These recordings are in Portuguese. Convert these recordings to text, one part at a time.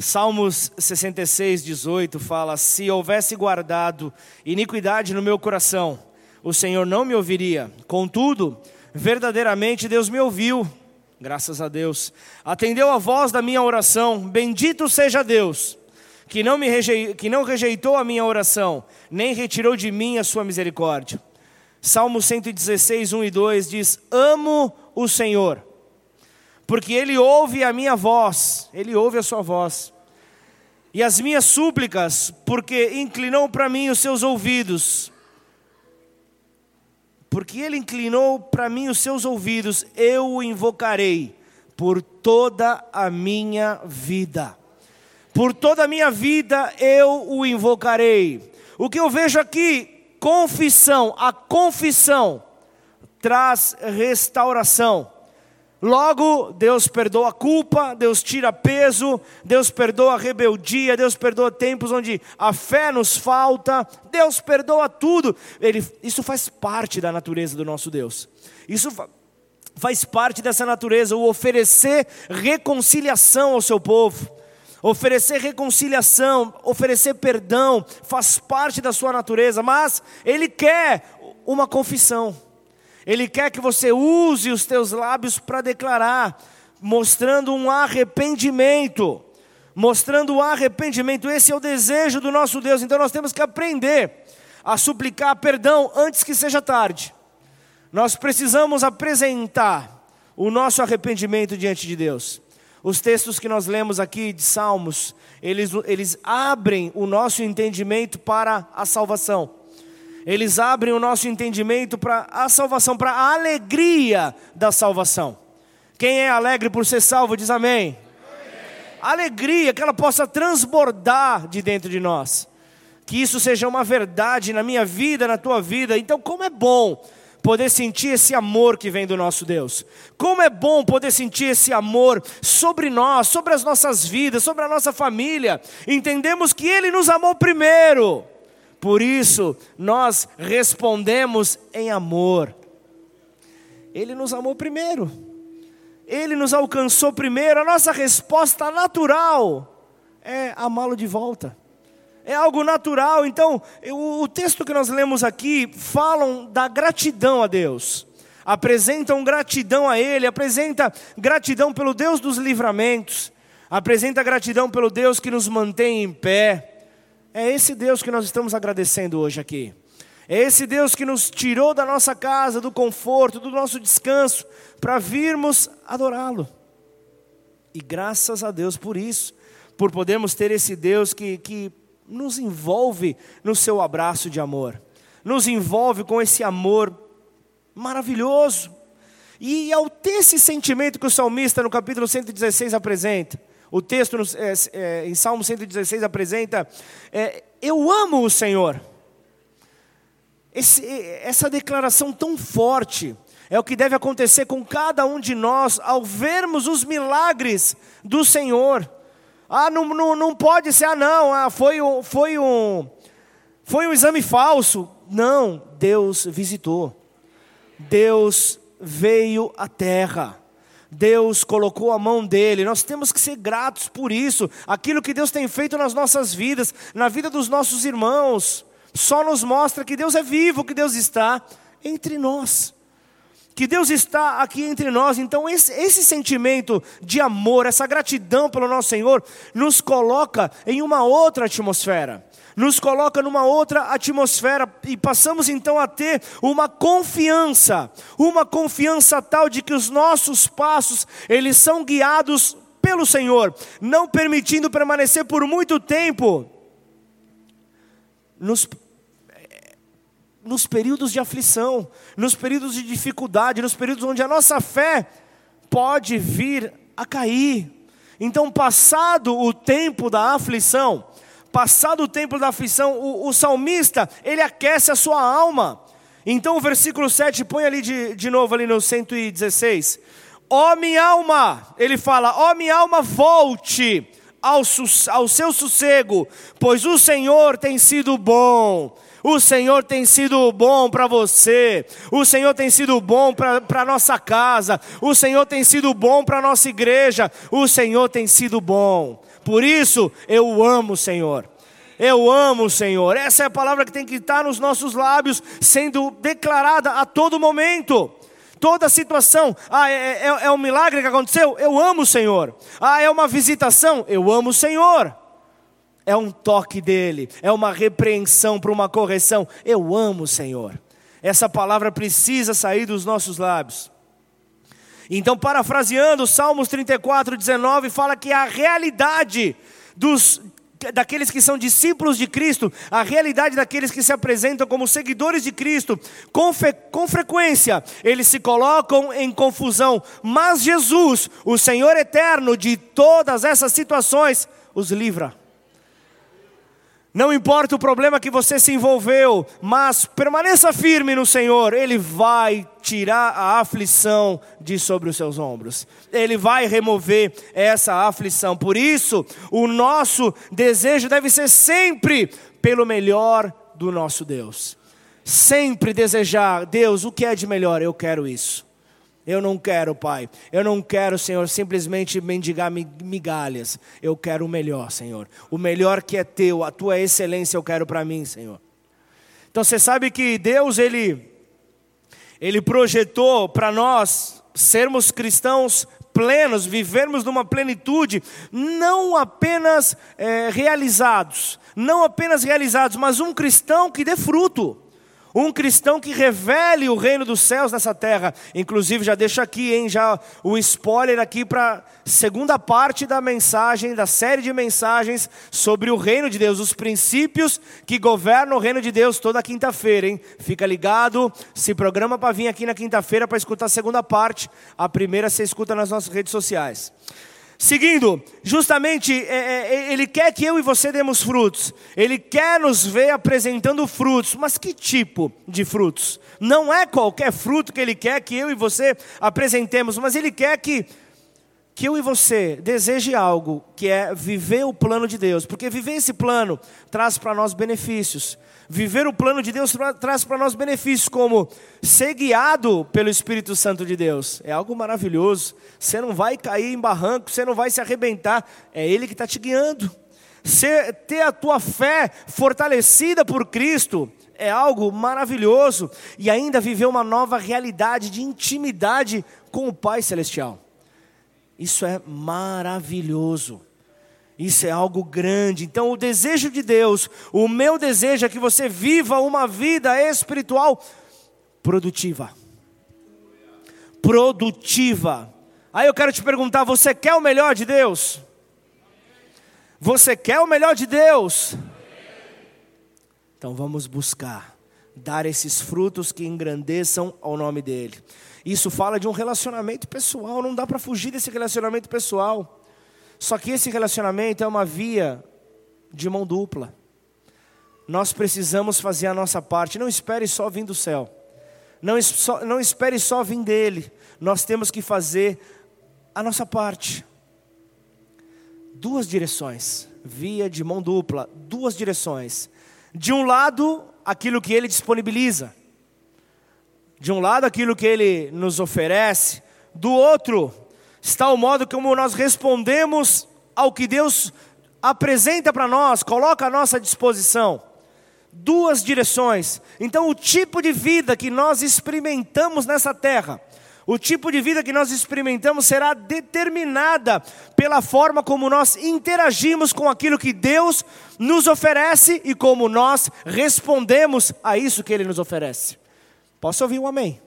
Salmos 66, 18 fala: Se houvesse guardado iniquidade no meu coração, o Senhor não me ouviria. Contudo, verdadeiramente Deus me ouviu, graças a Deus. Atendeu a voz da minha oração. Bendito seja Deus, que não, me rejeitou, que não rejeitou a minha oração, nem retirou de mim a sua misericórdia. Salmo 116, 1 e 2 diz: Amo o Senhor porque Ele ouve a minha voz, Ele ouve a sua voz, e as minhas súplicas, porque inclinou para mim os seus ouvidos. Porque Ele inclinou para mim os seus ouvidos, eu o invocarei por toda a minha vida. Por toda a minha vida eu o invocarei. O que eu vejo aqui, confissão, a confissão traz restauração. Logo, Deus perdoa a culpa, Deus tira peso, Deus perdoa a rebeldia, Deus perdoa tempos onde a fé nos falta, Deus perdoa tudo. Ele, isso faz parte da natureza do nosso Deus. Isso faz parte dessa natureza, o oferecer reconciliação ao seu povo. Oferecer reconciliação, oferecer perdão, faz parte da sua natureza, mas Ele quer uma confissão. Ele quer que você use os teus lábios para declarar, mostrando um arrependimento. Mostrando o arrependimento, esse é o desejo do nosso Deus. Então nós temos que aprender a suplicar perdão antes que seja tarde. Nós precisamos apresentar o nosso arrependimento diante de Deus. Os textos que nós lemos aqui de Salmos, eles, eles abrem o nosso entendimento para a salvação eles abrem o nosso entendimento para a salvação, para a alegria da salvação. Quem é alegre por ser salvo, diz amém. amém. Alegria, que ela possa transbordar de dentro de nós. Que isso seja uma verdade na minha vida, na tua vida. Então, como é bom poder sentir esse amor que vem do nosso Deus. Como é bom poder sentir esse amor sobre nós, sobre as nossas vidas, sobre a nossa família. Entendemos que Ele nos amou primeiro. Por isso, nós respondemos em amor. Ele nos amou primeiro. Ele nos alcançou primeiro. A nossa resposta natural é amá-lo de volta. É algo natural. Então, o texto que nós lemos aqui falam da gratidão a Deus. Apresentam gratidão a Ele, apresenta gratidão pelo Deus dos livramentos, apresenta gratidão pelo Deus que nos mantém em pé é esse Deus que nós estamos agradecendo hoje aqui. É esse Deus que nos tirou da nossa casa, do conforto, do nosso descanso, para virmos adorá-lo. E graças a Deus por isso, por podermos ter esse Deus que, que nos envolve no seu abraço de amor, nos envolve com esse amor maravilhoso. E ao ter esse sentimento que o salmista no capítulo 116 apresenta, o texto é, é, em Salmo 116 apresenta: é, Eu amo o Senhor. Esse, essa declaração tão forte é o que deve acontecer com cada um de nós ao vermos os milagres do Senhor. Ah, não, não, não pode ser, ah, não, ah, foi, um, foi, um, foi um exame falso. Não, Deus visitou. Deus veio à terra. Deus colocou a mão dele, nós temos que ser gratos por isso. Aquilo que Deus tem feito nas nossas vidas, na vida dos nossos irmãos, só nos mostra que Deus é vivo, que Deus está entre nós. Que Deus está aqui entre nós, então esse, esse sentimento de amor, essa gratidão pelo nosso Senhor, nos coloca em uma outra atmosfera nos coloca numa outra atmosfera e passamos então a ter uma confiança, uma confiança tal de que os nossos passos, eles são guiados pelo Senhor, não permitindo permanecer por muito tempo nos nos períodos de aflição, nos períodos de dificuldade, nos períodos onde a nossa fé pode vir a cair. Então, passado o tempo da aflição, Passado o tempo da aflição, o, o salmista, ele aquece a sua alma. Então o versículo 7, põe ali de, de novo ali no 116. Ó oh, minha alma, ele fala, ó oh, minha alma, volte ao, ao seu sossego, pois o Senhor tem sido bom. O Senhor tem sido bom para você, o Senhor tem sido bom para a nossa casa, o Senhor tem sido bom para a nossa igreja, o Senhor tem sido bom. Por isso eu amo o Senhor. Eu amo o Senhor. Essa é a palavra que tem que estar nos nossos lábios, sendo declarada a todo momento. Toda situação, ah, é, é, é um milagre que aconteceu? Eu amo o Senhor. Ah, é uma visitação? Eu amo o Senhor. É um toque dele, é uma repreensão para uma correção. Eu amo o Senhor. Essa palavra precisa sair dos nossos lábios. Então, parafraseando, Salmos 34, 19 fala que a realidade dos daqueles que são discípulos de Cristo, a realidade daqueles que se apresentam como seguidores de Cristo, com, com frequência eles se colocam em confusão, mas Jesus, o Senhor eterno de todas essas situações, os livra. Não importa o problema que você se envolveu, mas permaneça firme no Senhor, Ele vai tirar a aflição de sobre os seus ombros, Ele vai remover essa aflição. Por isso, o nosso desejo deve ser sempre pelo melhor do nosso Deus. Sempre desejar, Deus, o que é de melhor? Eu quero isso. Eu não quero, Pai. Eu não quero, Senhor, simplesmente mendigar migalhas. Eu quero o melhor, Senhor. O melhor que é teu, a tua excelência eu quero para mim, Senhor. Então você sabe que Deus, Ele, Ele projetou para nós sermos cristãos plenos, vivermos numa plenitude, não apenas é, realizados, não apenas realizados, mas um cristão que dê fruto. Um cristão que revele o reino dos céus nessa terra. Inclusive, já deixo aqui, hein, já o spoiler aqui para segunda parte da mensagem, da série de mensagens sobre o reino de Deus, os princípios que governam o reino de Deus toda quinta-feira, hein? Fica ligado, se programa para vir aqui na quinta-feira para escutar a segunda parte. A primeira você escuta nas nossas redes sociais. Seguindo, justamente, é, é, é, Ele quer que eu e você demos frutos, Ele quer nos ver apresentando frutos, mas que tipo de frutos? Não é qualquer fruto que Ele quer que eu e você apresentemos, mas Ele quer que, que eu e você deseje algo, que é viver o plano de Deus, porque viver esse plano traz para nós benefícios, Viver o plano de Deus traz para nós benefícios, como ser guiado pelo Espírito Santo de Deus. É algo maravilhoso. Você não vai cair em barranco, você não vai se arrebentar. É Ele que está te guiando. Ser, ter a tua fé fortalecida por Cristo é algo maravilhoso. E ainda viver uma nova realidade de intimidade com o Pai Celestial. Isso é maravilhoso. Isso é algo grande. Então, o desejo de Deus, o meu desejo é que você viva uma vida espiritual produtiva. Produtiva. Aí eu quero te perguntar: você quer o melhor de Deus? Você quer o melhor de Deus? Então vamos buscar dar esses frutos que engrandeçam ao nome dEle. Isso fala de um relacionamento pessoal, não dá para fugir desse relacionamento pessoal. Só que esse relacionamento é uma via de mão dupla. Nós precisamos fazer a nossa parte. Não espere só vir do céu. Não, não espere só vir dele. Nós temos que fazer a nossa parte. Duas direções. Via de mão dupla. Duas direções. De um lado, aquilo que ele disponibiliza. De um lado, aquilo que ele nos oferece. Do outro, está o modo como nós respondemos ao que Deus apresenta para nós, coloca à nossa disposição. Duas direções. Então, o tipo de vida que nós experimentamos nessa terra, o tipo de vida que nós experimentamos será determinada pela forma como nós interagimos com aquilo que Deus nos oferece e como nós respondemos a isso que Ele nos oferece. Posso ouvir um amém?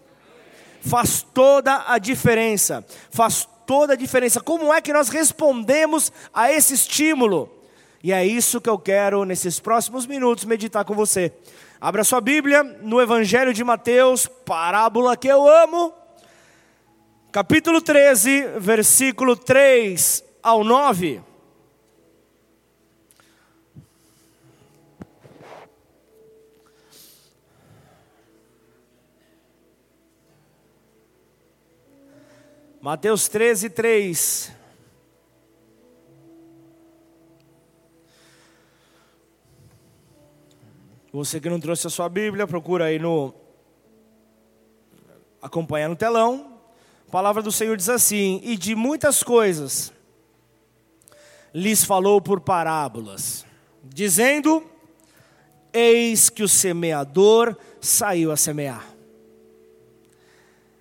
Faz toda a diferença, faz toda a diferença. Como é que nós respondemos a esse estímulo? E é isso que eu quero, nesses próximos minutos, meditar com você. Abra sua Bíblia no Evangelho de Mateus, parábola que eu amo, capítulo 13, versículo 3 ao 9. Mateus 13, 3. Você que não trouxe a sua Bíblia, procura aí no. acompanhar no telão. A palavra do Senhor diz assim: E de muitas coisas lhes falou por parábolas, dizendo: Eis que o semeador saiu a semear.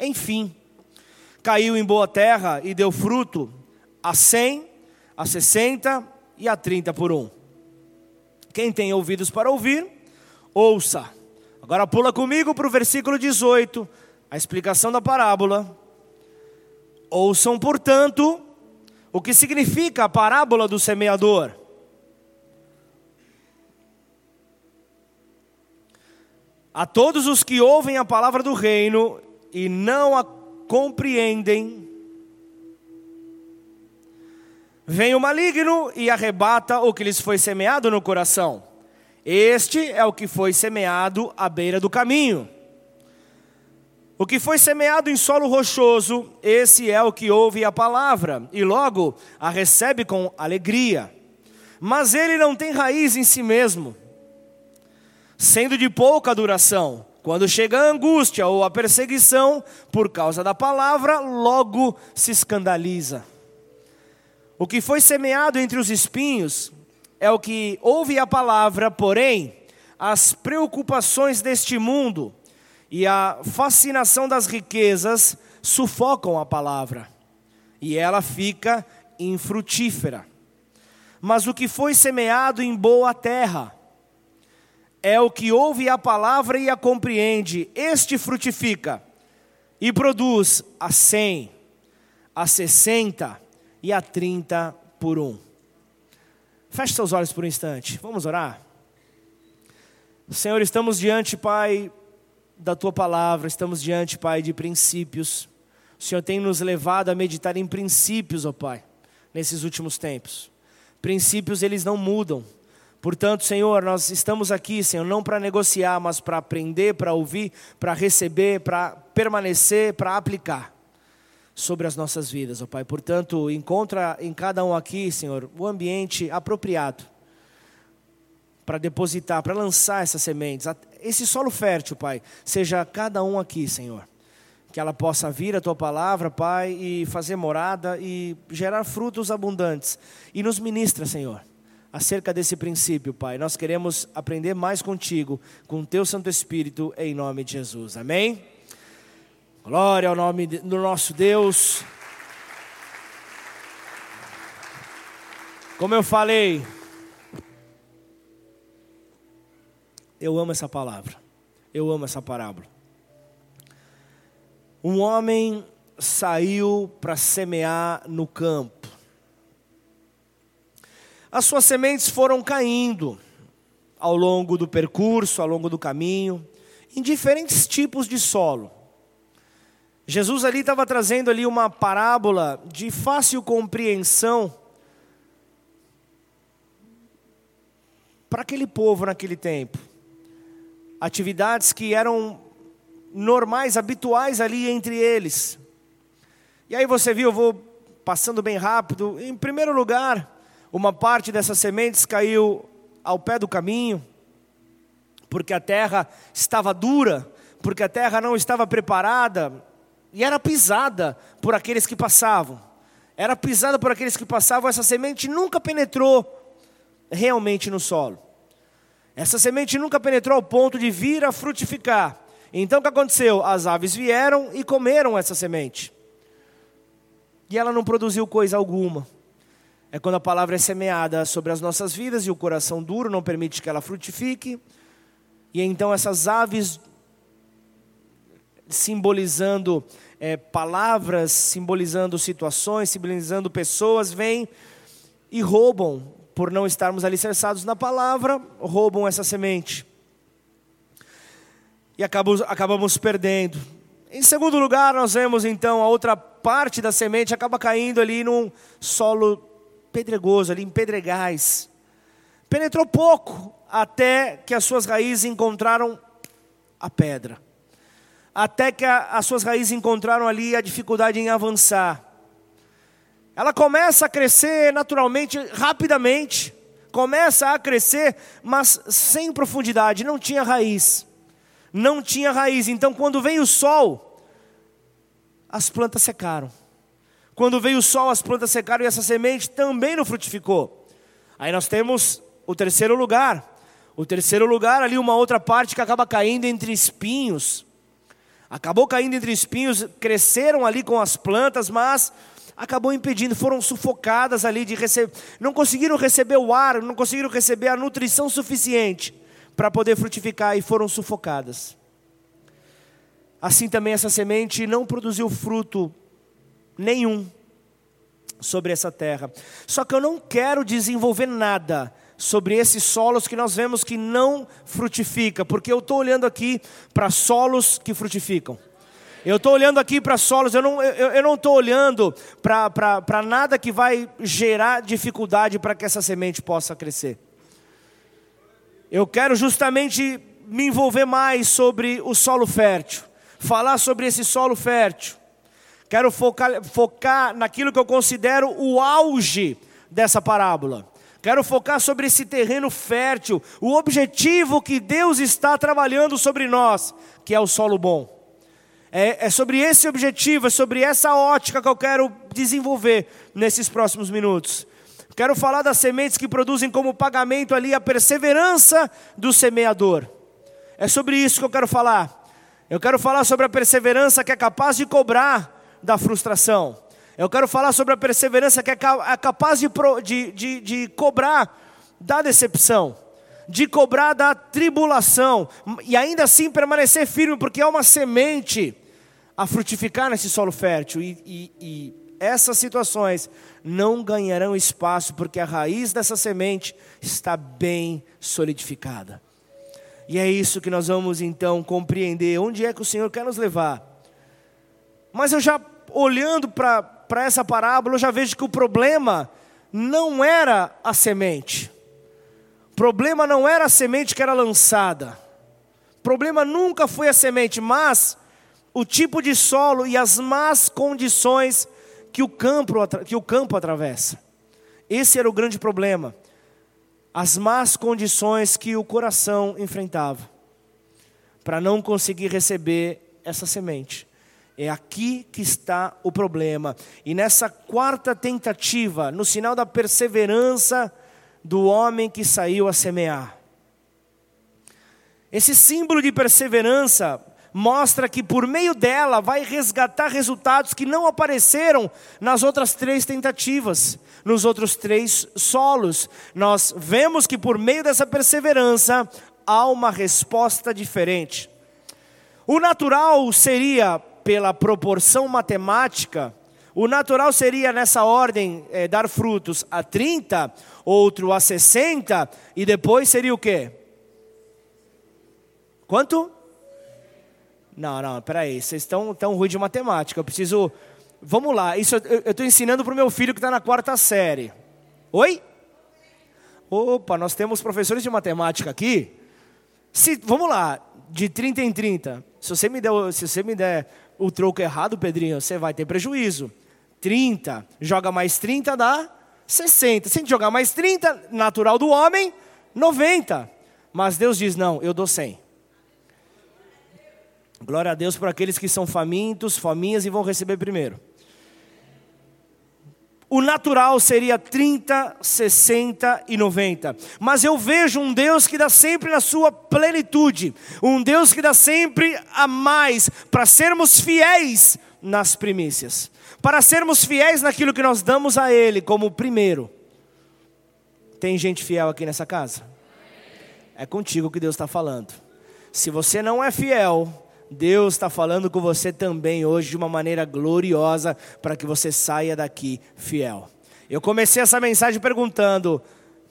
enfim, caiu em boa terra e deu fruto a cem, a sessenta e a trinta por um. Quem tem ouvidos para ouvir, ouça. Agora pula comigo para o versículo 18, a explicação da parábola. Ouçam, portanto, o que significa a parábola do semeador. A todos os que ouvem a palavra do reino e não a compreendem, vem o maligno e arrebata o que lhes foi semeado no coração. Este é o que foi semeado à beira do caminho. O que foi semeado em solo rochoso, esse é o que ouve a palavra e logo a recebe com alegria. Mas ele não tem raiz em si mesmo, sendo de pouca duração. Quando chega a angústia ou a perseguição por causa da palavra, logo se escandaliza. O que foi semeado entre os espinhos é o que ouve a palavra, porém, as preocupações deste mundo e a fascinação das riquezas sufocam a palavra, e ela fica infrutífera. Mas o que foi semeado em boa terra é o que ouve a palavra e a compreende, este frutifica e produz a cem, a sessenta e a trinta por um. Feche seus olhos por um instante, vamos orar? Senhor, estamos diante, Pai, da tua palavra, estamos diante, Pai, de princípios. O Senhor tem nos levado a meditar em princípios, ó Pai, nesses últimos tempos. Princípios, eles não mudam. Portanto, Senhor, nós estamos aqui, Senhor, não para negociar, mas para aprender, para ouvir, para receber, para permanecer, para aplicar sobre as nossas vidas, ó Pai. Portanto, encontra em cada um aqui, Senhor, o ambiente apropriado para depositar, para lançar essas sementes. Esse solo fértil, Pai, seja cada um aqui, Senhor. Que ela possa vir a tua palavra, Pai, e fazer morada e gerar frutos abundantes. E nos ministra, Senhor, acerca desse princípio, Pai. Nós queremos aprender mais contigo, com o teu Santo Espírito, em nome de Jesus. Amém? Glória ao nome do nosso Deus. Como eu falei, eu amo essa palavra, eu amo essa parábola. Um homem saiu para semear no campo. As suas sementes foram caindo ao longo do percurso, ao longo do caminho, em diferentes tipos de solo. Jesus ali estava trazendo ali uma parábola de fácil compreensão para aquele povo naquele tempo. Atividades que eram normais, habituais ali entre eles. E aí você viu, eu vou passando bem rápido. Em primeiro lugar, uma parte dessas sementes caiu ao pé do caminho, porque a terra estava dura, porque a terra não estava preparada e era pisada por aqueles que passavam. Era pisada por aqueles que passavam, essa semente nunca penetrou realmente no solo. Essa semente nunca penetrou ao ponto de vir a frutificar. Então o que aconteceu? As aves vieram e comeram essa semente. E ela não produziu coisa alguma. É quando a palavra é semeada sobre as nossas vidas e o coração duro não permite que ela frutifique. E então essas aves simbolizando é, palavras, simbolizando situações, simbolizando pessoas, vêm e roubam, por não estarmos alicerçados na palavra, roubam essa semente. E acabamos, acabamos perdendo. Em segundo lugar, nós vemos então a outra parte da semente acaba caindo ali num solo pedregoso, ali em pedregais. Penetrou pouco até que as suas raízes encontraram a pedra. Até que a, as suas raízes encontraram ali a dificuldade em avançar. Ela começa a crescer naturalmente, rapidamente. Começa a crescer, mas sem profundidade, não tinha raiz. Não tinha raiz. Então, quando veio o sol, as plantas secaram. Quando veio o sol, as plantas secaram e essa semente também não frutificou. Aí nós temos o terceiro lugar. O terceiro lugar, ali, uma outra parte que acaba caindo entre espinhos. Acabou caindo entre espinhos, cresceram ali com as plantas, mas acabou impedindo, foram sufocadas ali de receber, não conseguiram receber o ar, não conseguiram receber a nutrição suficiente para poder frutificar e foram sufocadas. Assim também essa semente não produziu fruto nenhum sobre essa terra. Só que eu não quero desenvolver nada sobre esses solos que nós vemos que não frutifica, porque eu estou olhando aqui para solos que frutificam. Eu estou olhando aqui para solos, eu não estou eu, eu não olhando para nada que vai gerar dificuldade para que essa semente possa crescer. Eu quero justamente me envolver mais sobre o solo fértil, falar sobre esse solo fértil. Quero focar, focar naquilo que eu considero o auge dessa parábola. Quero focar sobre esse terreno fértil, o objetivo que Deus está trabalhando sobre nós, que é o solo bom. É, é, sobre esse objetivo, é sobre essa ótica que eu quero desenvolver nesses próximos minutos. Quero falar das sementes que produzem como pagamento ali a perseverança do semeador. É sobre isso que eu quero falar. Eu quero falar sobre a perseverança que é capaz de cobrar da frustração. Eu quero falar sobre a perseverança que é, é capaz de, de, de, de cobrar da decepção, de cobrar da tribulação, e ainda assim permanecer firme, porque é uma semente a frutificar nesse solo fértil. E, e, e essas situações não ganharão espaço, porque a raiz dessa semente está bem solidificada. E é isso que nós vamos então compreender. Onde é que o Senhor quer nos levar? Mas eu já olhando para essa parábola, eu já vejo que o problema não era a semente. O problema não era a semente que era lançada. O problema nunca foi a semente, mas o tipo de solo e as más condições que o campo, que o campo atravessa. Esse era o grande problema. As más condições que o coração enfrentava para não conseguir receber essa semente. É aqui que está o problema. E nessa quarta tentativa, no sinal da perseverança do homem que saiu a semear. Esse símbolo de perseverança mostra que por meio dela vai resgatar resultados que não apareceram nas outras três tentativas, nos outros três solos. Nós vemos que por meio dessa perseverança há uma resposta diferente. O natural seria pela proporção matemática, o natural seria nessa ordem é, dar frutos a 30, outro a 60, e depois seria o quê? Quanto? Não, não, peraí, vocês estão tão ruim de matemática, eu preciso. Vamos lá, isso eu estou ensinando para o meu filho que está na quarta série. Oi? Opa, nós temos professores de matemática aqui. Se, vamos lá, de 30 em 30. Se você me der, se você me der o troco errado, Pedrinho, você vai ter prejuízo. 30, joga mais 30 dá 60. Se a gente jogar mais 30, natural do homem, 90. Mas Deus diz: não, eu dou 100. Glória a Deus por aqueles que são famintos, faminhas e vão receber primeiro. O natural seria 30, 60 e 90. Mas eu vejo um Deus que dá sempre na sua plenitude. Um Deus que dá sempre a mais para sermos fiéis nas primícias. Para sermos fiéis naquilo que nós damos a Ele como primeiro. Tem gente fiel aqui nessa casa? É contigo que Deus está falando. Se você não é fiel, Deus está falando com você também hoje de uma maneira gloriosa para que você saia daqui fiel. Eu comecei essa mensagem perguntando: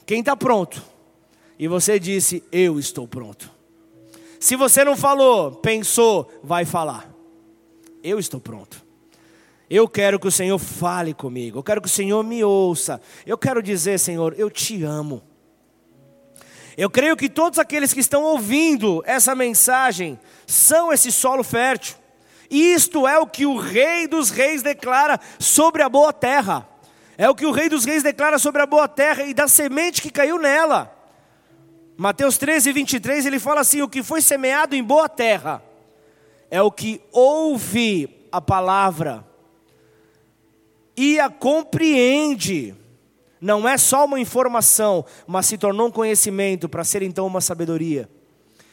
quem está pronto? E você disse: eu estou pronto. Se você não falou, pensou, vai falar. Eu estou pronto. Eu quero que o Senhor fale comigo, eu quero que o Senhor me ouça. Eu quero dizer, Senhor, eu te amo. Eu creio que todos aqueles que estão ouvindo essa mensagem são esse solo fértil. Isto é o que o Rei dos Reis declara sobre a boa terra. É o que o Rei dos Reis declara sobre a boa terra e da semente que caiu nela. Mateus 13, 23, ele fala assim: O que foi semeado em boa terra é o que ouve a palavra e a compreende. Não é só uma informação, mas se tornou um conhecimento para ser então uma sabedoria.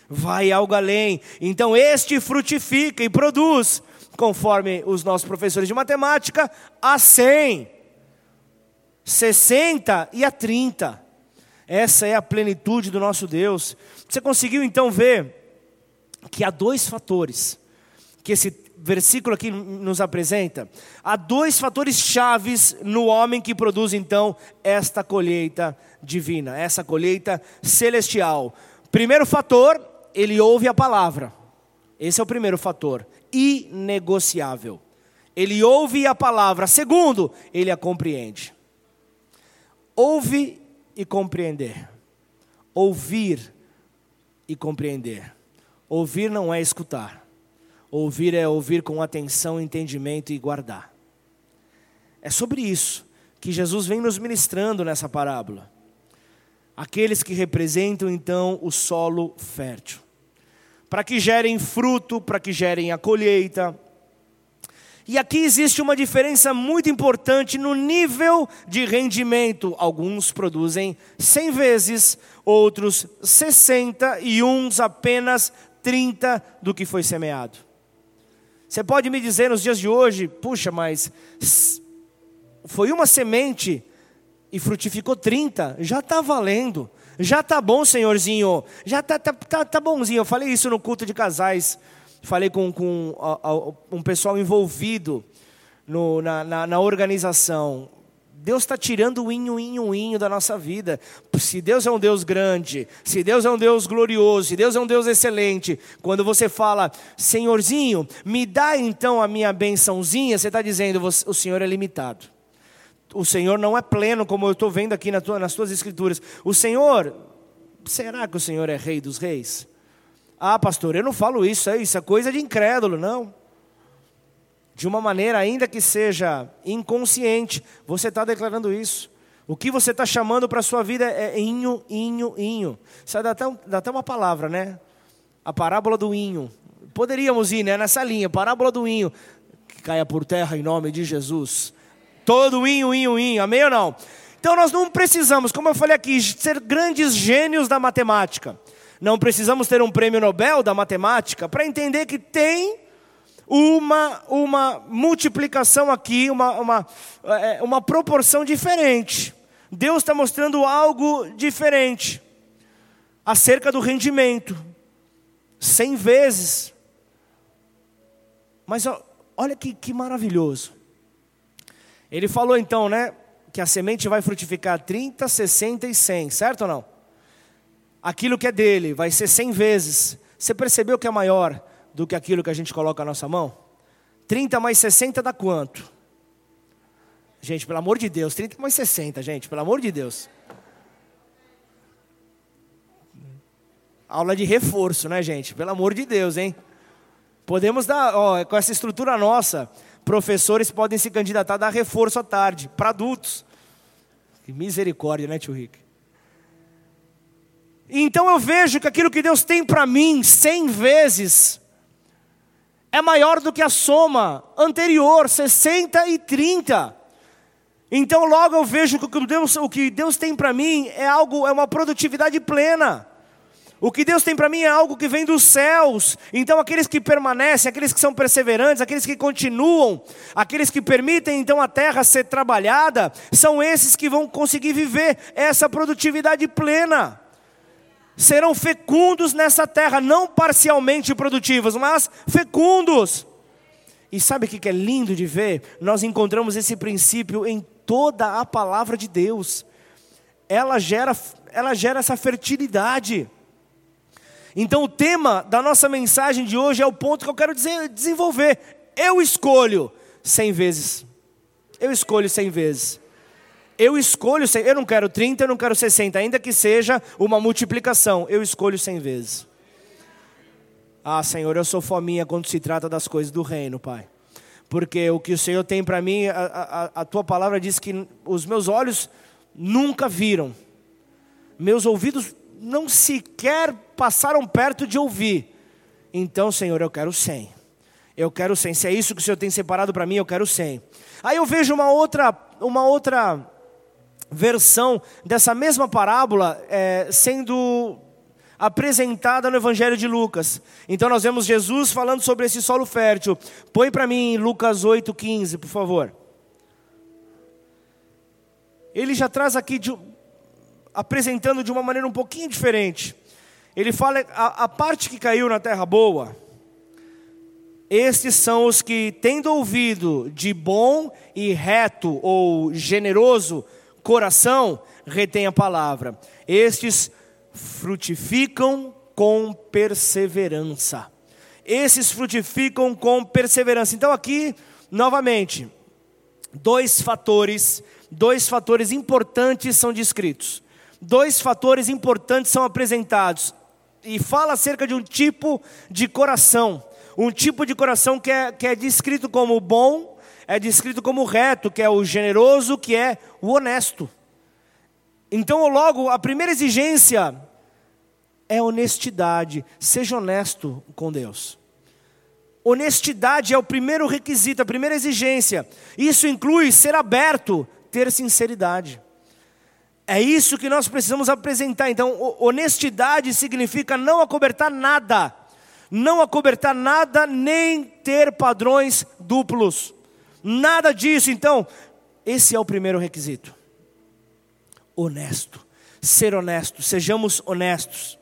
Vai algo além. Então este frutifica e produz, conforme os nossos professores de matemática, a 100, 60 e a 30. Essa é a plenitude do nosso Deus. Você conseguiu então ver que há dois fatores que esse versículo aqui nos apresenta, há dois fatores chaves no homem que produz então esta colheita divina, essa colheita celestial. Primeiro fator, ele ouve a palavra. Esse é o primeiro fator, inegociável. Ele ouve a palavra. Segundo, ele a compreende. Ouve e compreender. Ouvir e compreender. Ouvir não é escutar. Ouvir é ouvir com atenção, entendimento e guardar. É sobre isso que Jesus vem nos ministrando nessa parábola. Aqueles que representam então o solo fértil. Para que gerem fruto, para que gerem a colheita. E aqui existe uma diferença muito importante no nível de rendimento. Alguns produzem 100 vezes, outros 60 e uns apenas 30 do que foi semeado. Você pode me dizer nos dias de hoje, puxa, mas foi uma semente e frutificou 30, já está valendo, já está bom, senhorzinho, já está tá, tá, tá, bonzinho. Eu falei isso no culto de casais, falei com, com a, a, um pessoal envolvido no, na, na, na organização. Deus está tirando o inho, inho, inho da nossa vida. Se Deus é um Deus grande, se Deus é um Deus glorioso, se Deus é um Deus excelente, quando você fala, Senhorzinho, me dá então a minha bençãozinha, você está dizendo, o Senhor é limitado. O Senhor não é pleno, como eu estou vendo aqui nas tuas escrituras. O Senhor, será que o Senhor é Rei dos Reis? Ah, pastor, eu não falo isso, é isso é coisa de incrédulo, não de uma maneira, ainda que seja inconsciente, você está declarando isso. O que você está chamando para a sua vida é inho, inho, inho. Isso dá até, dá até uma palavra, né? A parábola do inho. Poderíamos ir né, nessa linha, parábola do inho. Que caia por terra em nome de Jesus. Todo inho, inho, inho. Amém ou não? Então nós não precisamos, como eu falei aqui, ser grandes gênios da matemática. Não precisamos ter um prêmio Nobel da matemática para entender que tem uma, uma multiplicação aqui, uma, uma, é, uma proporção diferente. Deus está mostrando algo diferente acerca do rendimento. Cem vezes. Mas olha que, que maravilhoso. Ele falou então, né? Que a semente vai frutificar 30, 60 e 100, certo ou não? Aquilo que é dele vai ser 100 vezes. Você percebeu que é maior? Do que aquilo que a gente coloca na nossa mão? 30 mais 60 dá quanto? Gente, pelo amor de Deus, 30 mais 60, gente, pelo amor de Deus. Aula de reforço, né, gente? Pelo amor de Deus, hein? Podemos dar, ó, com essa estrutura nossa, professores podem se candidatar a dar reforço à tarde, para adultos. Que misericórdia, né, tio Rick? Então eu vejo que aquilo que Deus tem para mim, cem vezes, é maior do que a soma anterior, 60 e 30. Então logo eu vejo que o que Deus, o que Deus tem para mim é algo, é uma produtividade plena. O que Deus tem para mim é algo que vem dos céus. Então, aqueles que permanecem, aqueles que são perseverantes, aqueles que continuam, aqueles que permitem então a terra ser trabalhada, são esses que vão conseguir viver essa produtividade plena serão fecundos nessa terra, não parcialmente produtivos, mas fecundos. E sabe o que é lindo de ver? Nós encontramos esse princípio em toda a palavra de Deus. Ela gera, ela gera essa fertilidade. Então, o tema da nossa mensagem de hoje é o ponto que eu quero desenvolver. Eu escolho cem vezes. Eu escolho cem vezes. Eu escolho, eu não quero 30, eu não quero 60, ainda que seja uma multiplicação, eu escolho cem vezes. Ah, Senhor, eu sou fominha quando se trata das coisas do reino, Pai. Porque o que o Senhor tem para mim, a, a, a tua palavra diz que os meus olhos nunca viram, meus ouvidos não sequer passaram perto de ouvir. Então, Senhor, eu quero cem. Eu quero cem. Se é isso que o Senhor tem separado para mim, eu quero cem. Aí eu vejo uma outra, uma outra versão dessa mesma parábola é, sendo apresentada no Evangelho de Lucas. Então nós vemos Jesus falando sobre esse solo fértil. Põe para mim Lucas 8,15, por favor. Ele já traz aqui, de, apresentando de uma maneira um pouquinho diferente. Ele fala a, a parte que caiu na terra boa. Estes são os que, tendo ouvido de bom e reto ou generoso coração, retém a palavra. Estes frutificam com perseverança. Esses frutificam com perseverança. Então aqui, novamente, dois fatores, dois fatores importantes são descritos. Dois fatores importantes são apresentados. E fala acerca de um tipo de coração. Um tipo de coração que é, que é descrito como bom, é descrito como reto, que é o generoso, que é o honesto. Então, logo, a primeira exigência é honestidade. Seja honesto com Deus. Honestidade é o primeiro requisito, a primeira exigência. Isso inclui ser aberto, ter sinceridade. É isso que nós precisamos apresentar. Então, honestidade significa não acobertar nada, não acobertar nada, nem ter padrões duplos. Nada disso. Então, esse é o primeiro requisito honesto. Ser honesto, sejamos honestos.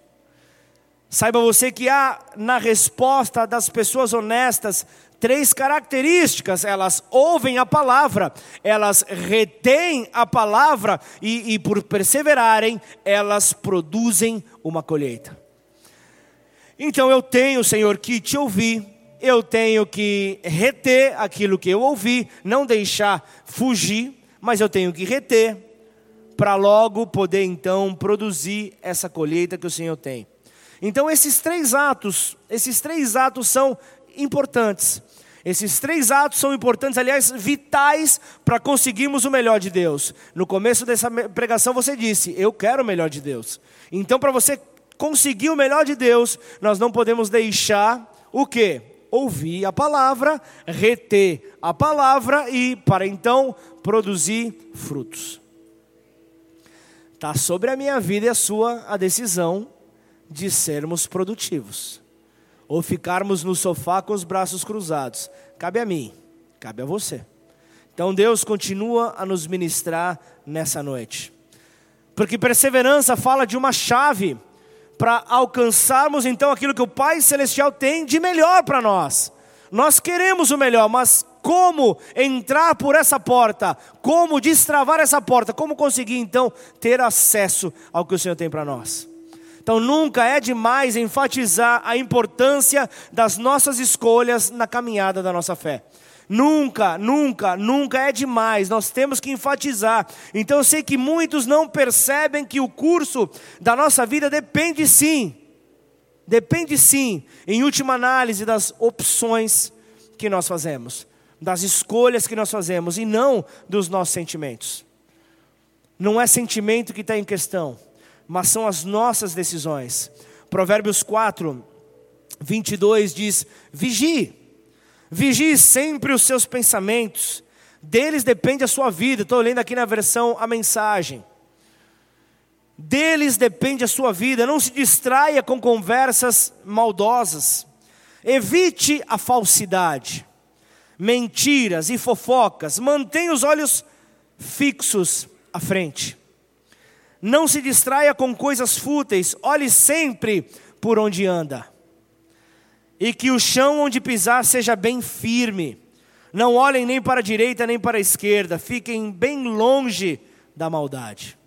Saiba você que há na resposta das pessoas honestas três características: elas ouvem a palavra, elas retêm a palavra e, e por perseverarem, elas produzem uma colheita. Então eu tenho, Senhor, que te ouvir, eu tenho que reter aquilo que eu ouvi, não deixar fugir, mas eu tenho que reter para logo poder então produzir essa colheita que o Senhor tem. Então esses três atos, esses três atos são importantes. Esses três atos são importantes, aliás, vitais para conseguirmos o melhor de Deus. No começo dessa pregação você disse: "Eu quero o melhor de Deus". Então para você conseguir o melhor de Deus, nós não podemos deixar o quê? Ouvir a palavra, reter a palavra e para então produzir frutos. Está sobre a minha vida e a sua a decisão de sermos produtivos. Ou ficarmos no sofá com os braços cruzados. Cabe a mim, cabe a você. Então Deus continua a nos ministrar nessa noite. Porque perseverança fala de uma chave para alcançarmos então aquilo que o Pai Celestial tem de melhor para nós. Nós queremos o melhor, mas como entrar por essa porta, como destravar essa porta, como conseguir então ter acesso ao que o Senhor tem para nós. Então nunca é demais enfatizar a importância das nossas escolhas na caminhada da nossa fé. Nunca, nunca, nunca é demais, nós temos que enfatizar. Então eu sei que muitos não percebem que o curso da nossa vida depende sim, depende sim, em última análise, das opções que nós fazemos das escolhas que nós fazemos e não dos nossos sentimentos. Não é sentimento que está em questão, mas são as nossas decisões. Provérbios 4, 22 diz: Vigie, vigie sempre os seus pensamentos, deles depende a sua vida. Estou lendo aqui na versão a mensagem. Deles depende a sua vida, não se distraia com conversas maldosas, evite a falsidade mentiras e fofocas. Mantenha os olhos fixos à frente. Não se distraia com coisas fúteis, olhe sempre por onde anda. E que o chão onde pisar seja bem firme. Não olhem nem para a direita nem para a esquerda, fiquem bem longe da maldade.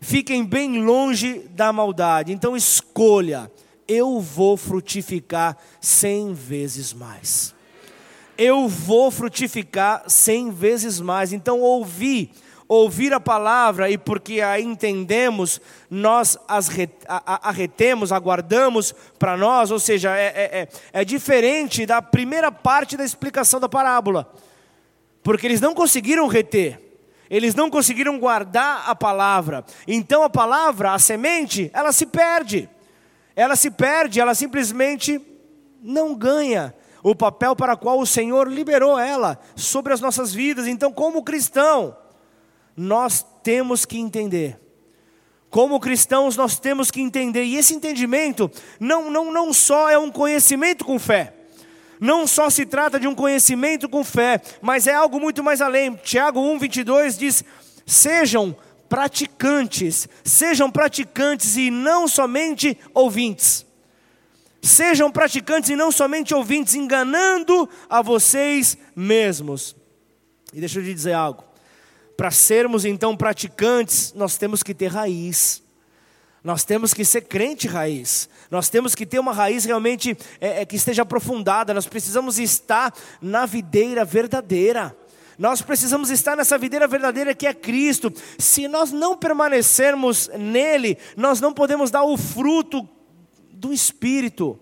Fiquem bem longe da maldade. Então escolha, eu vou frutificar cem vezes mais eu vou frutificar cem vezes mais. Então, ouvir, ouvir a palavra, e porque a entendemos, nós as arretemos, aguardamos para nós, ou seja, é, é, é, é diferente da primeira parte da explicação da parábola, porque eles não conseguiram reter. Eles não conseguiram guardar a palavra. Então a palavra, a semente, ela se perde. Ela se perde, ela simplesmente não ganha o papel para o qual o Senhor liberou ela sobre as nossas vidas. Então, como cristão, nós temos que entender. Como cristãos, nós temos que entender, e esse entendimento não, não, não só é um conhecimento com fé, não só se trata de um conhecimento com fé, mas é algo muito mais além. Tiago 1,22 diz: sejam praticantes, sejam praticantes e não somente ouvintes. Sejam praticantes e não somente ouvintes, enganando a vocês mesmos. E deixa eu te dizer algo. Para sermos então praticantes, nós temos que ter raiz. Nós temos que ser crente raiz. Nós temos que ter uma raiz realmente é, é, que esteja aprofundada. Nós precisamos estar na videira verdadeira. Nós precisamos estar nessa videira verdadeira que é Cristo. Se nós não permanecermos nele, nós não podemos dar o fruto do Espírito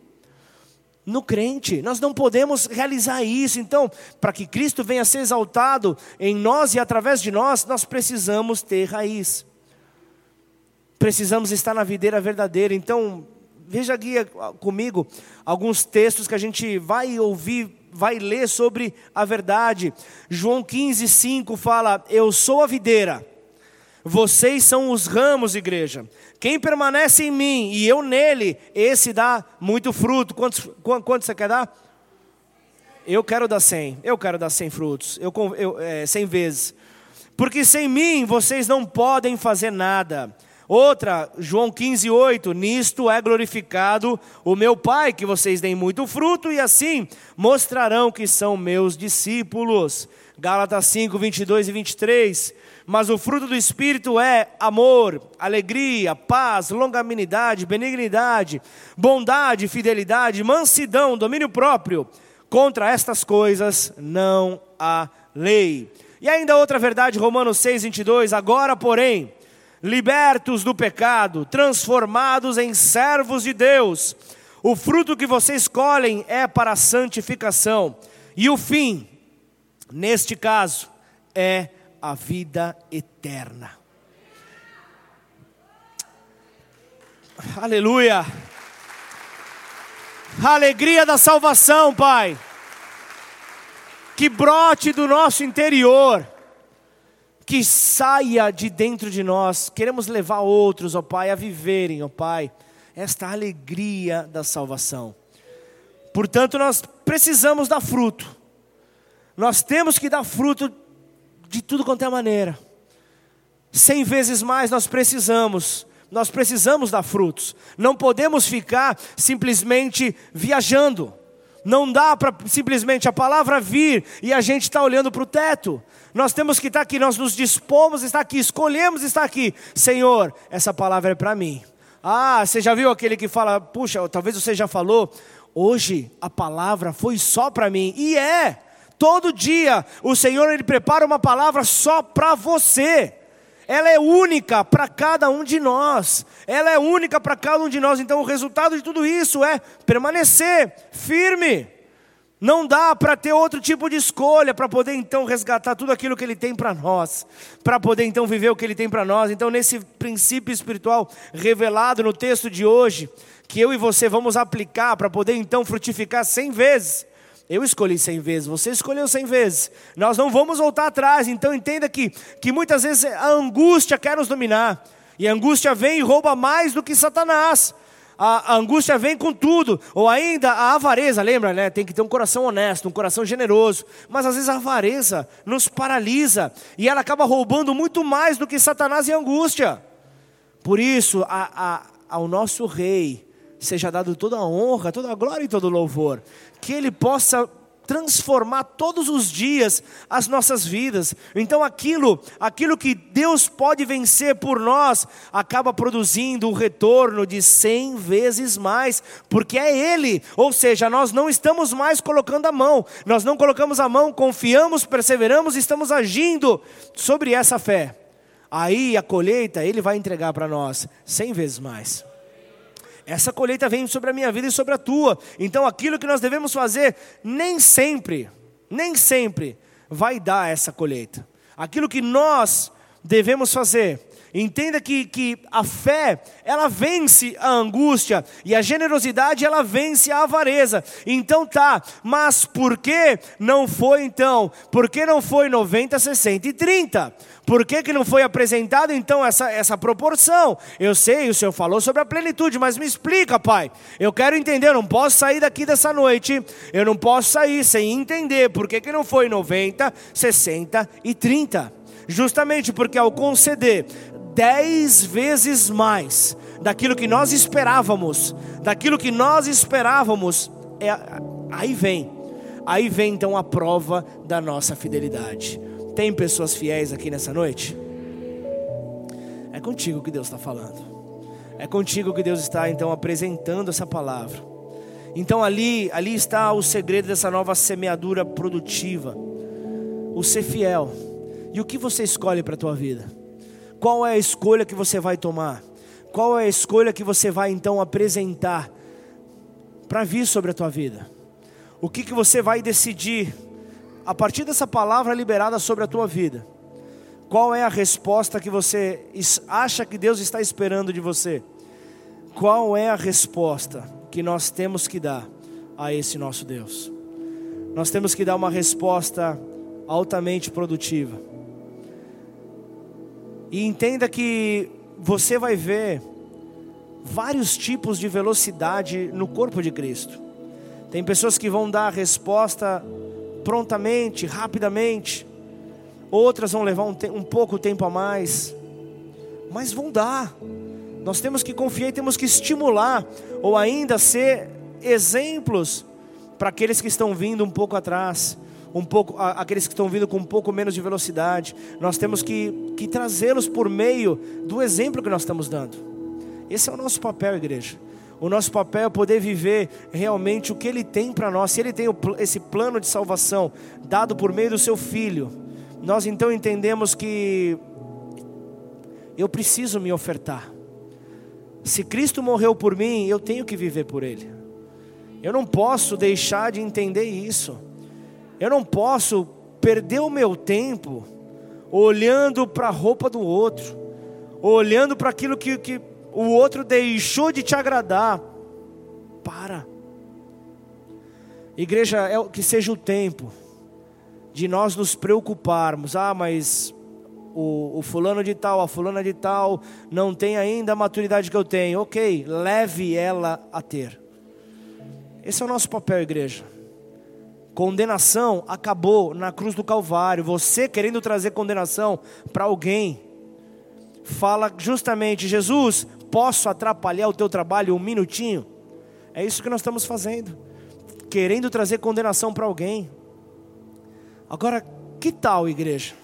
no crente. Nós não podemos realizar isso. Então, para que Cristo venha a ser exaltado em nós e através de nós, nós precisamos ter raiz. Precisamos estar na videira verdadeira. Então, veja aqui comigo alguns textos que a gente vai ouvir, vai ler sobre a verdade. João 15, 5 fala: Eu sou a videira vocês são os ramos, igreja. Quem permanece em mim e eu nele, esse dá muito fruto. Quantos, quantos você quer dar? Eu quero dar cem. Eu quero dar cem frutos. Eu, eu é, cem vezes. Porque sem mim vocês não podem fazer nada. Outra, João 15, 8: Nisto é glorificado o meu Pai, que vocês deem muito fruto e assim mostrarão que são meus discípulos. Gálatas 5, 22 e 23. Mas o fruto do Espírito é amor, alegria, paz, longanimidade, benignidade, bondade, fidelidade, mansidão, domínio próprio. Contra estas coisas não há lei. E ainda outra verdade, Romanos 6, 22. Agora, porém, libertos do pecado, transformados em servos de Deus, o fruto que vocês colhem é para a santificação, e o fim, neste caso, é a vida eterna. Aleluia. A alegria da salvação, Pai. Que brote do nosso interior. Que saia de dentro de nós. Queremos levar outros, ó Pai, a viverem, ó Pai, esta alegria da salvação. Portanto, nós precisamos dar fruto. Nós temos que dar fruto de tudo quanto é maneira. Cem vezes mais nós precisamos, nós precisamos dar frutos. Não podemos ficar simplesmente viajando. Não dá para simplesmente a palavra vir e a gente está olhando para o teto. Nós temos que estar tá aqui, nós nos dispomos estar aqui, escolhemos estar aqui. Senhor, essa palavra é para mim. Ah, você já viu aquele que fala, puxa, talvez você já falou, hoje a palavra foi só para mim. E é. Todo dia o Senhor ele prepara uma palavra só para você. Ela é única para cada um de nós. Ela é única para cada um de nós. Então o resultado de tudo isso é permanecer firme. Não dá para ter outro tipo de escolha para poder então resgatar tudo aquilo que Ele tem para nós, para poder então viver o que Ele tem para nós. Então, nesse princípio espiritual revelado no texto de hoje, que eu e você vamos aplicar para poder então frutificar cem vezes, eu escolhi cem vezes, você escolheu cem vezes. Nós não vamos voltar atrás. Então entenda que, que muitas vezes a angústia quer nos dominar. E a angústia vem e rouba mais do que Satanás. A, a, angústia vem com tudo, ou ainda a avareza, lembra, né? Tem que ter um coração honesto, um coração generoso. Mas às vezes a avareza nos paralisa e ela acaba roubando muito mais do que Satanás e a angústia. Por isso, a, a, ao nosso Rei seja dado toda a honra, toda a glória e todo o louvor que Ele possa transformar todos os dias as nossas vidas. Então aquilo, aquilo que Deus pode vencer por nós, acaba produzindo um retorno de cem vezes mais, porque é Ele. Ou seja, nós não estamos mais colocando a mão, nós não colocamos a mão, confiamos, perseveramos, estamos agindo sobre essa fé. Aí a colheita Ele vai entregar para nós cem vezes mais. Essa colheita vem sobre a minha vida e sobre a tua. Então aquilo que nós devemos fazer, nem sempre, nem sempre vai dar essa colheita. Aquilo que nós devemos fazer Entenda que, que a fé, ela vence a angústia, e a generosidade, ela vence a avareza. Então tá, mas por que não foi então? Por que não foi 90, 60 e 30? Por que, que não foi apresentado então essa, essa proporção? Eu sei, o Senhor falou sobre a plenitude, mas me explica, Pai. Eu quero entender, eu não posso sair daqui dessa noite, eu não posso sair sem entender por que, que não foi 90, 60 e 30 justamente porque ao conceder dez vezes mais daquilo que nós esperávamos, daquilo que nós esperávamos, é, aí vem, aí vem então a prova da nossa fidelidade. Tem pessoas fiéis aqui nessa noite? É contigo que Deus está falando. É contigo que Deus está então apresentando essa palavra. Então ali, ali está o segredo dessa nova semeadura produtiva. O ser fiel. E o que você escolhe para a tua vida? Qual é a escolha que você vai tomar? Qual é a escolha que você vai então apresentar para vir sobre a tua vida? O que, que você vai decidir a partir dessa palavra liberada sobre a tua vida? Qual é a resposta que você acha que Deus está esperando de você? Qual é a resposta que nós temos que dar a esse nosso Deus? Nós temos que dar uma resposta altamente produtiva. E entenda que você vai ver vários tipos de velocidade no corpo de Cristo. Tem pessoas que vão dar a resposta prontamente, rapidamente. Outras vão levar um, um pouco tempo a mais. Mas vão dar. Nós temos que confiar e temos que estimular, ou ainda ser exemplos para aqueles que estão vindo um pouco atrás um pouco, aqueles que estão vindo com um pouco menos de velocidade. Nós temos que, que trazê-los por meio do exemplo que nós estamos dando. Esse é o nosso papel, igreja. O nosso papel é poder viver realmente o que Ele tem para nós. Se Ele tem esse plano de salvação dado por meio do Seu Filho, nós então entendemos que eu preciso me ofertar. Se Cristo morreu por mim, eu tenho que viver por Ele. Eu não posso deixar de entender isso. Eu não posso perder o meu tempo olhando para a roupa do outro, olhando para aquilo que, que o outro deixou de te agradar. Para. Igreja, é que seja o tempo de nós nos preocuparmos. Ah, mas o, o, fulano de tal, a fulana de tal, não tem ainda a maturidade que eu tenho. Ok, leve ela a ter. Esse é o nosso papel, igreja. Condenação acabou na cruz do Calvário. Você querendo trazer condenação para alguém, fala justamente: Jesus, posso atrapalhar o teu trabalho um minutinho? É isso que nós estamos fazendo, querendo trazer condenação para alguém. Agora, que tal, igreja?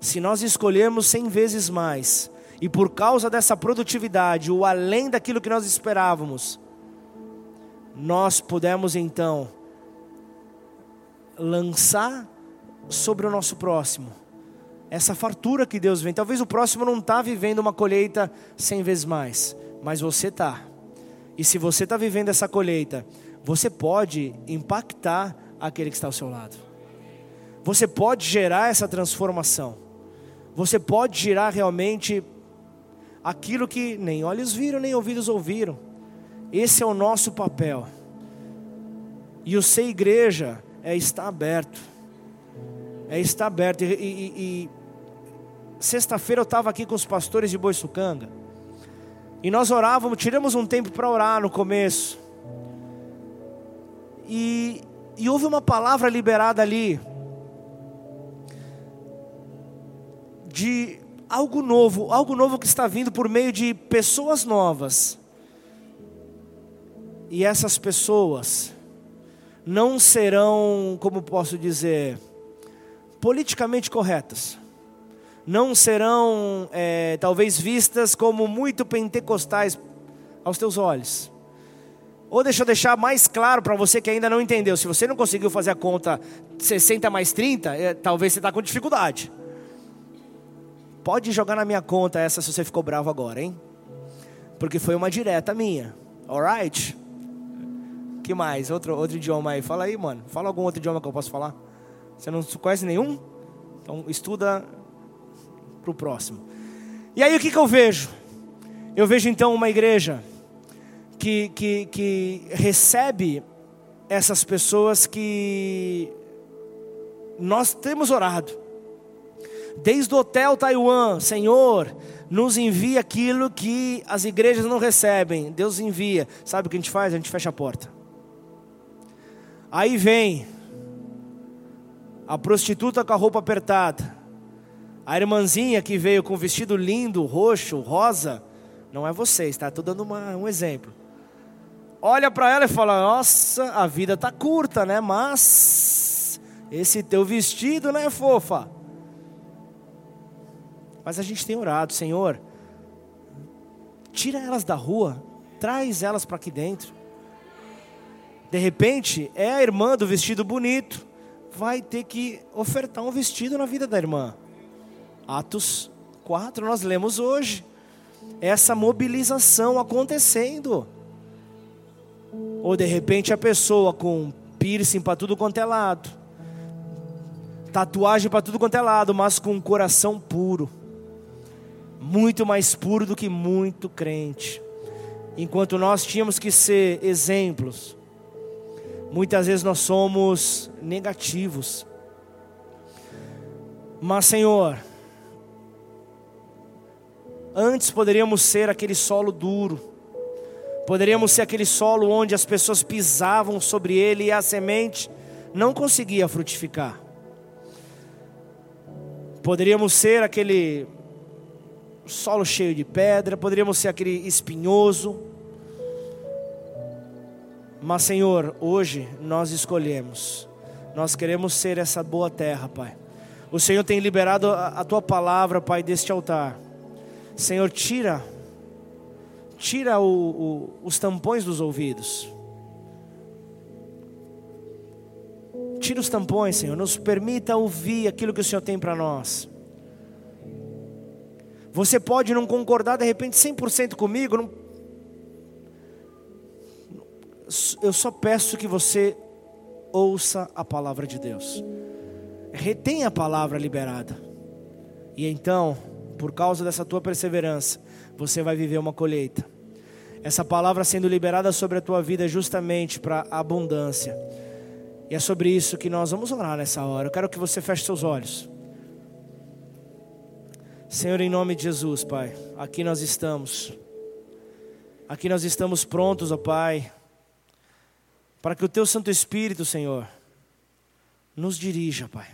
Se nós escolhermos cem vezes mais, e por causa dessa produtividade, o além daquilo que nós esperávamos, nós pudemos então lançar sobre o nosso próximo essa fartura que Deus vem. Talvez o próximo não está vivendo uma colheita cem vezes mais, mas você está. E se você está vivendo essa colheita, você pode impactar aquele que está ao seu lado. Você pode gerar essa transformação. Você pode gerar realmente aquilo que nem olhos viram, nem ouvidos ouviram. Esse é o nosso papel. E o ser igreja é estar aberto. É estar aberto. E, e, e sexta-feira eu estava aqui com os pastores de Boiçucanga. E nós orávamos, tiramos um tempo para orar no começo. E, e houve uma palavra liberada ali. De algo novo, algo novo que está vindo por meio de pessoas novas. E essas pessoas não serão, como posso dizer, politicamente corretas. Não serão, é, talvez, vistas como muito pentecostais aos teus olhos. Ou deixa eu deixar mais claro para você que ainda não entendeu. Se você não conseguiu fazer a conta 60 mais 30, é, talvez você está com dificuldade. Pode jogar na minha conta essa se você ficou bravo agora, hein? Porque foi uma direta minha. Alright? Que mais? Outro, outro idioma aí. Fala aí, mano. Fala algum outro idioma que eu posso falar. Você não conhece nenhum? Então estuda para o próximo. E aí o que, que eu vejo? Eu vejo então uma igreja que, que, que recebe essas pessoas que nós temos orado. Desde o Hotel Taiwan, Senhor, nos envia aquilo que as igrejas não recebem. Deus envia. Sabe o que a gente faz? A gente fecha a porta. Aí vem a prostituta com a roupa apertada, a irmãzinha que veio com o vestido lindo, roxo, rosa. Não é você, está? Estou dando uma, um exemplo. Olha para ela e fala: Nossa, a vida tá curta, né? Mas esse teu vestido, né, fofa? Mas a gente tem orado, Senhor, tira elas da rua, traz elas para aqui dentro. De repente, é a irmã do vestido bonito, vai ter que ofertar um vestido na vida da irmã. Atos 4, nós lemos hoje. Essa mobilização acontecendo. Ou de repente a pessoa com piercing para tudo quanto é lado, tatuagem para tudo quanto é lado, mas com um coração puro, muito mais puro do que muito crente. Enquanto nós tínhamos que ser exemplos, Muitas vezes nós somos negativos. Mas, Senhor, antes poderíamos ser aquele solo duro, poderíamos ser aquele solo onde as pessoas pisavam sobre ele e a semente não conseguia frutificar. Poderíamos ser aquele solo cheio de pedra, poderíamos ser aquele espinhoso, mas, Senhor, hoje nós escolhemos, nós queremos ser essa boa terra, Pai. O Senhor tem liberado a, tua palavra, Pai, deste altar. Senhor, tira, tira o, o, os tampões dos ouvidos. Tira os tampões, Senhor. Nos permita ouvir aquilo que o Senhor tem para nós. Você pode não concordar de repente 100% comigo, não eu só peço que você ouça a palavra de Deus. Retenha a palavra liberada. E então, por causa dessa tua perseverança, você vai viver uma colheita. Essa palavra sendo liberada sobre a tua vida é justamente para abundância. E é sobre isso que nós vamos orar nessa hora. Eu quero que você feche seus olhos. Senhor, em nome de Jesus, Pai, aqui nós estamos. Aqui nós estamos prontos, ó Pai para que o teu Santo Espírito, Senhor, nos dirija, Pai.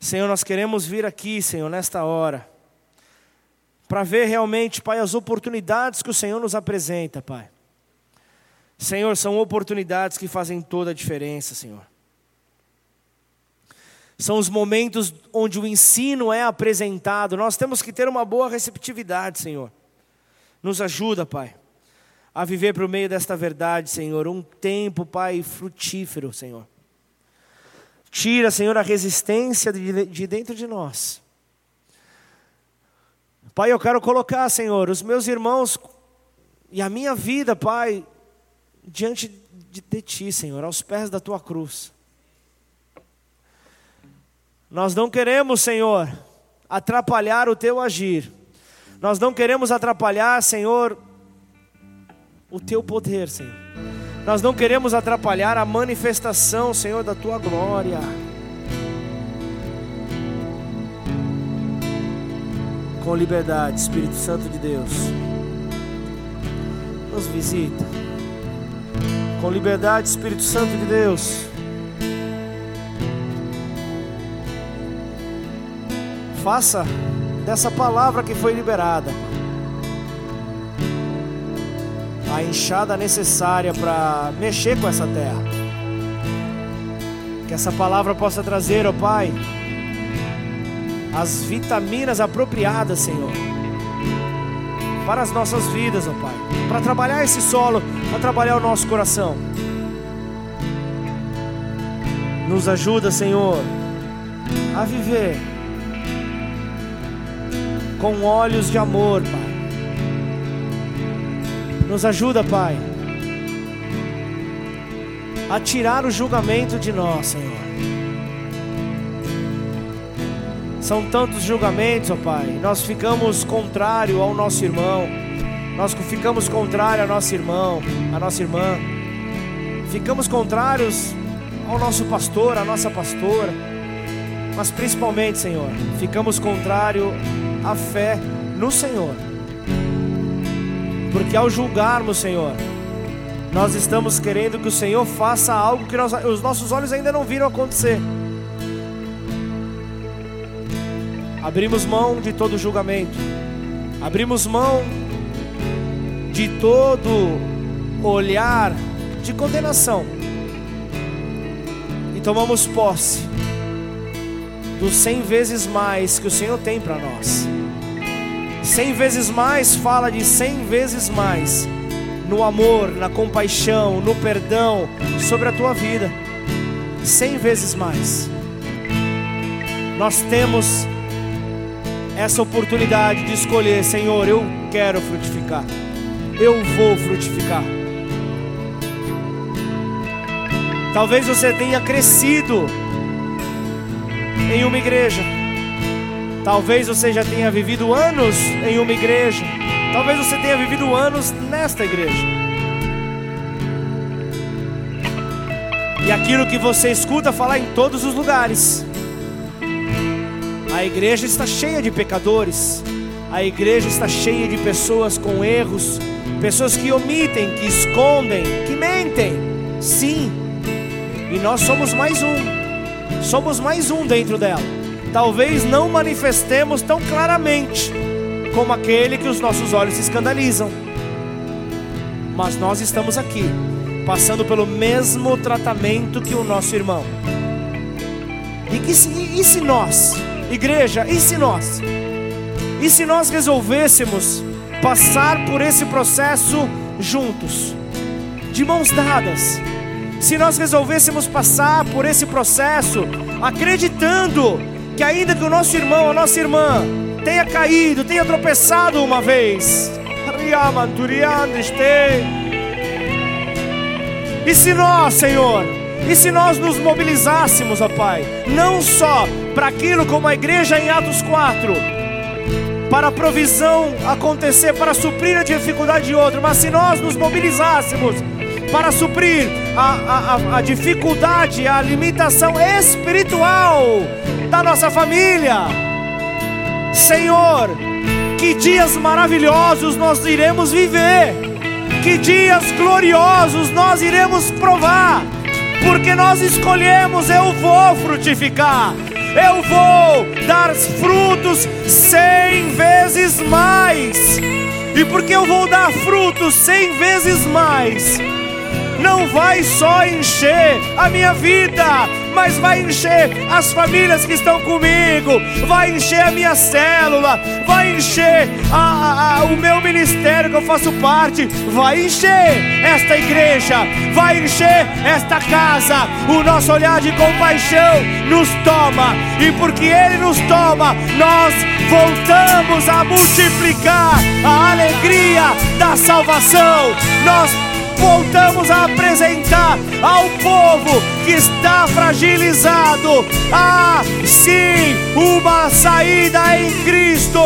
Senhor, nós queremos vir aqui, Senhor, nesta hora, para ver realmente, Pai, as oportunidades que o Senhor nos apresenta, Pai. Senhor, são oportunidades que fazem toda a diferença, Senhor. São os momentos onde o ensino é apresentado. Nós temos que ter uma boa receptividade, Senhor. Nos ajuda, Pai a viver por meio desta verdade, Senhor, um tempo, Pai, frutífero, Senhor. Tira, Senhor, a resistência de dentro de nós. Pai, eu quero colocar, Senhor, os meus irmãos e a minha vida, Pai, diante de, de Ti, Senhor, aos pés da Tua cruz. Nós não queremos, Senhor, atrapalhar o Teu agir. Nós não queremos atrapalhar, Senhor, o teu poder, Senhor. Nós não queremos atrapalhar a manifestação, Senhor, da tua glória. Com liberdade, Espírito Santo de Deus, nos visita. Com liberdade, Espírito Santo de Deus. Faça dessa palavra que foi liberada a enxada necessária para mexer com essa terra. Que essa palavra possa trazer, ó Pai, as vitaminas apropriadas, Senhor, para as nossas vidas, ó Pai, para trabalhar esse solo, para trabalhar o nosso coração. Nos ajuda, Senhor, a viver com olhos de amor, Pai. Nos ajuda, Pai, a tirar o julgamento de nós, Senhor. São tantos julgamentos, ó Pai. Nós ficamos contrário ao nosso irmão. Nós ficamos contrário ao nosso irmão, à nossa irmã. Ficamos contrários ao nosso pastor, à nossa pastora. Mas principalmente, Senhor, ficamos contrário à fé no Senhor. Porque ao julgarmos, Senhor, nós estamos querendo que o Senhor faça algo que nós, os nossos olhos ainda não viram acontecer. Abrimos mão de todo julgamento, abrimos mão de todo olhar de condenação e tomamos posse dos cem vezes mais que o Senhor tem para nós. Cem vezes mais fala de cem vezes mais no amor, na compaixão, no perdão sobre a tua vida. Cem vezes mais. Nós temos essa oportunidade de escolher, Senhor, eu quero frutificar. Eu vou frutificar. Talvez você tenha crescido em uma igreja. Talvez você já tenha vivido anos em uma igreja. Talvez você tenha vivido anos nesta igreja. E aquilo que você escuta falar em todos os lugares. A igreja está cheia de pecadores. A igreja está cheia de pessoas com erros, pessoas que omitem, que escondem, que mentem. Sim. E nós somos mais um. Somos mais um dentro dela. Talvez não manifestemos tão claramente como aquele que os nossos olhos escandalizam. Mas nós estamos aqui, passando pelo mesmo tratamento que o nosso irmão. E, que, e se nós, igreja, e se nós? E se nós resolvêssemos passar por esse processo juntos, de mãos dadas? Se nós resolvêssemos passar por esse processo acreditando que ainda que o nosso irmão, a nossa irmã tenha caído, tenha tropeçado uma vez. E se nós, Senhor, e se nós nos mobilizássemos, ó Pai, não só para aquilo como a igreja em Atos 4, para a provisão acontecer, para suprir a dificuldade de outro, mas se nós nos mobilizássemos para suprir a, a, a dificuldade, a limitação espiritual da nossa família, Senhor, que dias maravilhosos nós iremos viver, que dias gloriosos nós iremos provar, porque nós escolhemos, eu vou frutificar, eu vou dar frutos cem vezes mais, e porque eu vou dar frutos cem vezes mais, não vai só encher a minha vida, mas vai encher as famílias que estão comigo, vai encher a minha célula, vai encher a, a, a, o meu ministério que eu faço parte, vai encher esta igreja, vai encher esta casa. O nosso olhar de compaixão nos toma, e porque Ele nos toma, nós voltamos a multiplicar a alegria da salvação. Nós voltamos a apresentar ao povo que está fragilizado. Ah, sim, uma saída em Cristo.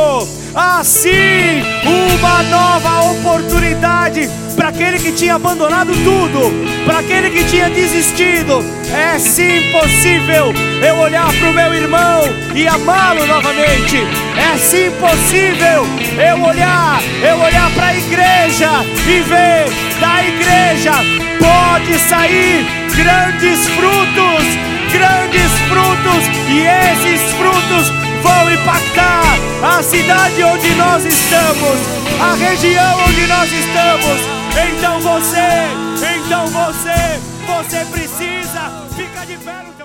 Assim, uma nova oportunidade para aquele que tinha abandonado tudo, para aquele que tinha desistido. É sim possível eu olhar para o meu irmão e amá-lo novamente. É sim possível eu olhar, eu olhar para a igreja e ver da igreja pode sair grandes frutos, grandes frutos, e esses frutos vão impactar a cidade onde nós estamos, a região onde nós estamos. Então você, então você, você precisa ficar de pé.